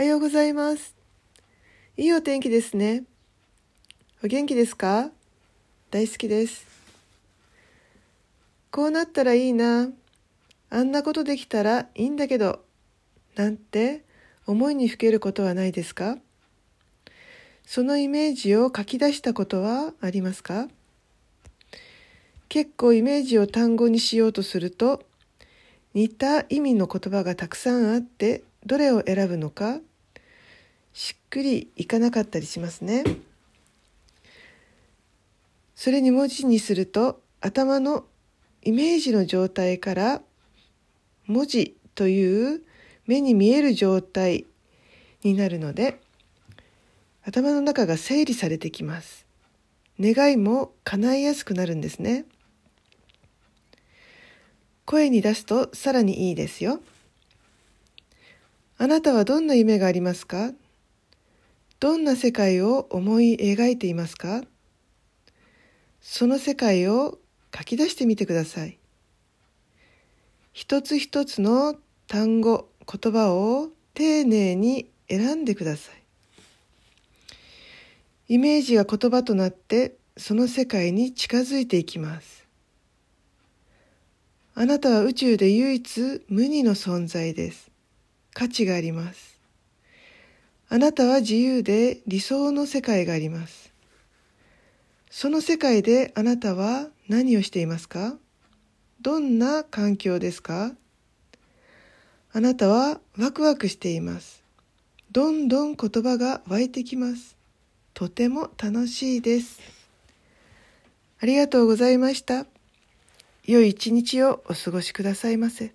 はようございます。いいお天気ですね。お元気ですか？大好きです。こうなったらいいな。あんなことできたらいいんだけど。なんて思いにふけることはないですか？そのイメージを書き出したことはありますか？結構イメージを単語にしようとすると似た意味の言葉がたくさんあってどれを選ぶのかしっくりいかなかったりしますね。それに文字にすると頭のイメージの状態から文字という目に見える状態になるので頭の中が整理されてきます。願いも叶いやすくなるんですね。声に出すとさらにいいですよ。あなたはどんな夢がありますか？どんな世界を思い描いていますか？その世界を書き出してみてください。一つ一つの単語、言葉を丁寧に選んでください。イメージが言葉となってその世界に近づいていきます。あなたは宇宙で唯一無二の存在です。価値があります。あなたは自由で理想の世界があります。その世界であなたは何をしていますか？どんな環境ですか？あなたはワクワクしています。どんどん言葉が湧いてきます。とても楽しいです。ありがとうございました。良い一日をお過ごしくださいませ。